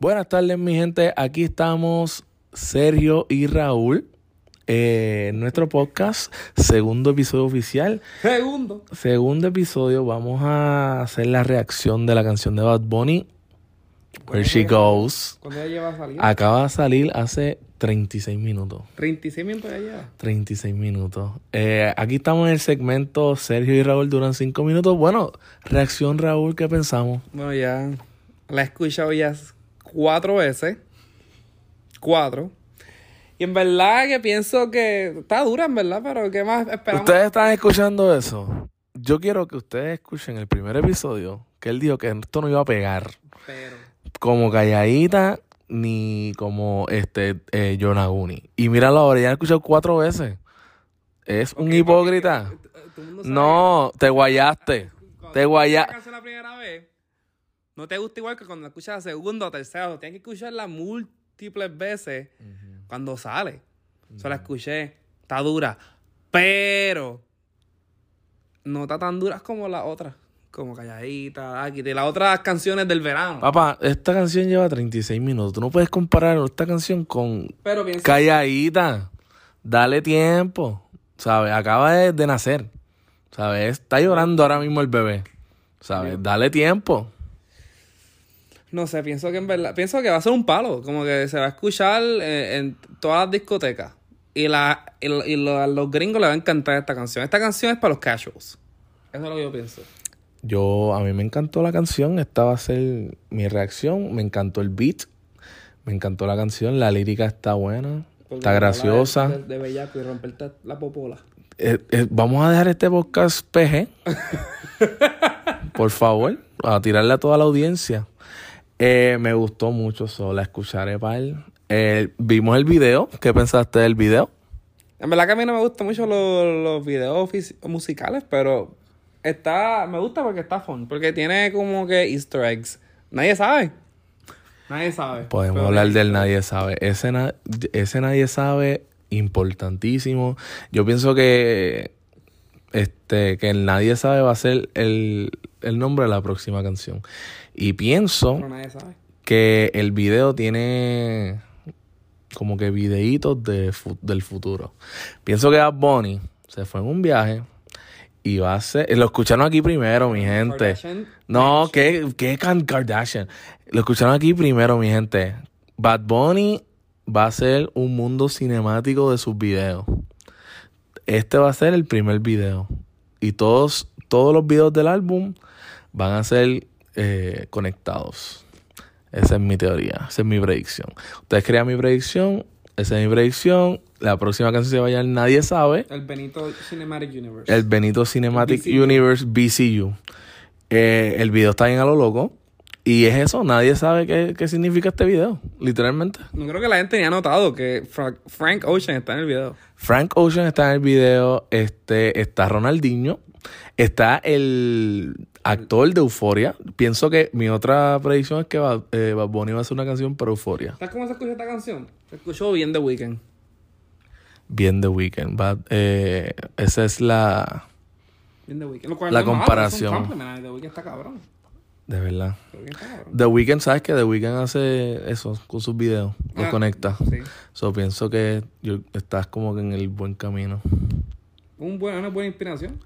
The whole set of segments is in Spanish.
Buenas tardes, mi gente. Aquí estamos Sergio y Raúl. Eh, en nuestro podcast, segundo episodio oficial. Segundo. Segundo episodio, vamos a hacer la reacción de la canción de Bad Bunny, Where She Goes. ¿Cuándo ya lleva a salir? Acaba de salir hace 36 minutos. 36 minutos ya lleva. 36 minutos. Eh, aquí estamos en el segmento Sergio y Raúl duran 5 minutos. Bueno, reacción Raúl, ¿qué pensamos? Bueno, ya la he escuchado ya cuatro veces. Cuatro. Y en verdad que pienso que está dura, en verdad, pero ¿qué más esperamos? Ustedes están escuchando eso. Yo quiero que ustedes escuchen el primer episodio, que él dijo que esto no iba a pegar. Pero, Como calladita, ni como este eh, Yonaguni. Y míralo ahora, ya lo he escuchado cuatro veces. Es un hipócrita. porque, eh, sabe No, te guayaste. cuando Te tú guaya- escuchas la canción la primera vez, no te gusta igual que cuando la escuchas la segunda o tercera. Tienes que escucharla múltiples veces cuando sale. Se la escuché. Está dura. Pero no está tan dura como la otra. Como calladita, aquí, de las otras canciones del verano. Papá, esta canción lleva 36 minutos. Tú no puedes comparar esta canción con Pero piensa calladita. Dale tiempo. ¿Sabes? Acaba de, de nacer. ¿Sabes? Está llorando ahora mismo el bebé. ¿Sabes? Dale tiempo. No sé, pienso que en verdad, pienso que va a ser un palo, como que se va a escuchar eh, en todas las discotecas. Y, la, y, y lo- a los gringos les va a encantar esta canción. Esta canción es para los casuals. Eso es lo que yo pienso. Yo, a mí me encantó la canción. Esta va a ser mi reacción. Me encantó el beat. Me encantó la canción. La lírica está buena. Está graciosa. De, de bellaco y romperte la popola. Eh, eh, vamos a dejar este podcast PG. Por favor, a tirarle a toda la audiencia. Eh, me gustó mucho, solo la escucharé para vimos el video. ¿Qué pensaste del video? En verdad que a mí no me gustan mucho los, los videos musicales, pero está, me gusta porque está fun, porque tiene como que easter eggs. Nadie sabe. Nadie sabe. Podemos Pero hablar del nadie sabe. Ese, na- ese nadie sabe, importantísimo. Yo pienso que este que nadie sabe va a ser el, el nombre de la próxima canción. Y pienso eggs, pero nadie sabe. que el video tiene como que videitos de del futuro. Pienso que Bad Bunny se fue en un viaje y va a ser... Lo escucharon aquí primero, mi gente. Kardashian. No, ¿qué, qué Kardashian? Lo escucharon aquí primero, mi gente. Bad Bunny va a ser un mundo cinemático de sus videos. Este va a ser el primer video. Y todos, todos los videos del álbum van a ser eh, conectados. Esa es mi teoría, esa es mi predicción. Ustedes crean mi predicción, esa es mi predicción. La próxima canción se va a llamar Nadie Sabe. El Benito Cinematic Universe. El Benito Cinematic BCU. Universe BCU. Eh, el video está bien a lo loco. Y es eso, nadie sabe qué, qué significa este video, literalmente. No creo que la gente haya notado que Fra- Frank Ocean está en el video. Frank Ocean está en el video, este, está Ronaldinho, está el actor de Euforia. Pienso que mi otra predicción es que Bad, eh, Bad Bunny va a hacer una canción para Euforia. ¿Sabes cómo se escucha esta canción? Se escuchó bien The Weeknd. Bien The Weeknd. Bad- eh, esa es la... Bien The Weeknd. Lo cual La no comparación. es un compliment. The Weeknd está cabrón. De verdad. The Weeknd ¿sabes que The Weeknd hace eso con sus videos? Los Ah, conecta. Sí. So, pienso que yo, estás como que en el buen camino. Un buen, una buena inspiración.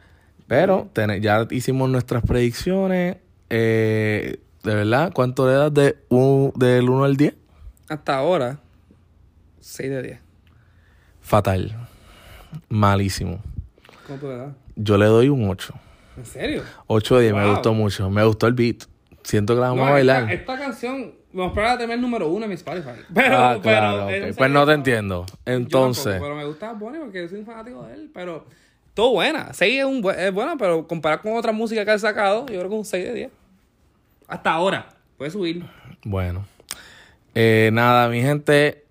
Pero ten- ya hicimos nuestras predicciones. Eh, de verdad, ¿cuánto le das de un- del 1 al 10? Hasta ahora, 6 de 10. Fatal. Malísimo. ¿Cómo tú le das? Yo le doy un 8. ¿En serio? 8 de 10, me Wow. gustó mucho. Me gustó el beat. Siento que la vamos No, a bailar. Esta, esta canción, vamos a esperar a tener el número uno en mi Spotify. Pero, ah, claro, pero, Pues no te entiendo. yo Entonces, tampoco, pero me gusta Bonnie porque soy un fanático de él. Pero todo buena. 6 es, un, bu- es buena, pero comparado con otra música que ha sacado, yo creo que un 6 de 10. Hasta ahora. Puede subir. bueno. Eh, nada, mi gente.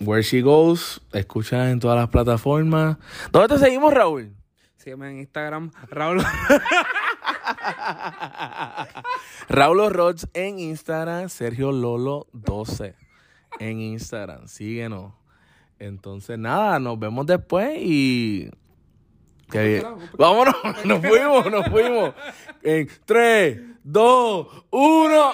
Where She Goes. Escucha en todas las plataformas. ¿Dónde te seguimos, Raúl? Sígueme en Instagram, Raúl. Raúl Rods en Instagram, Sergio Lolo 12 en Instagram. Síguenos. Entonces, nada, nos vemos después y. Qué bien. Vámonos, nos fuimos, nos fuimos. En 3, 2, 1.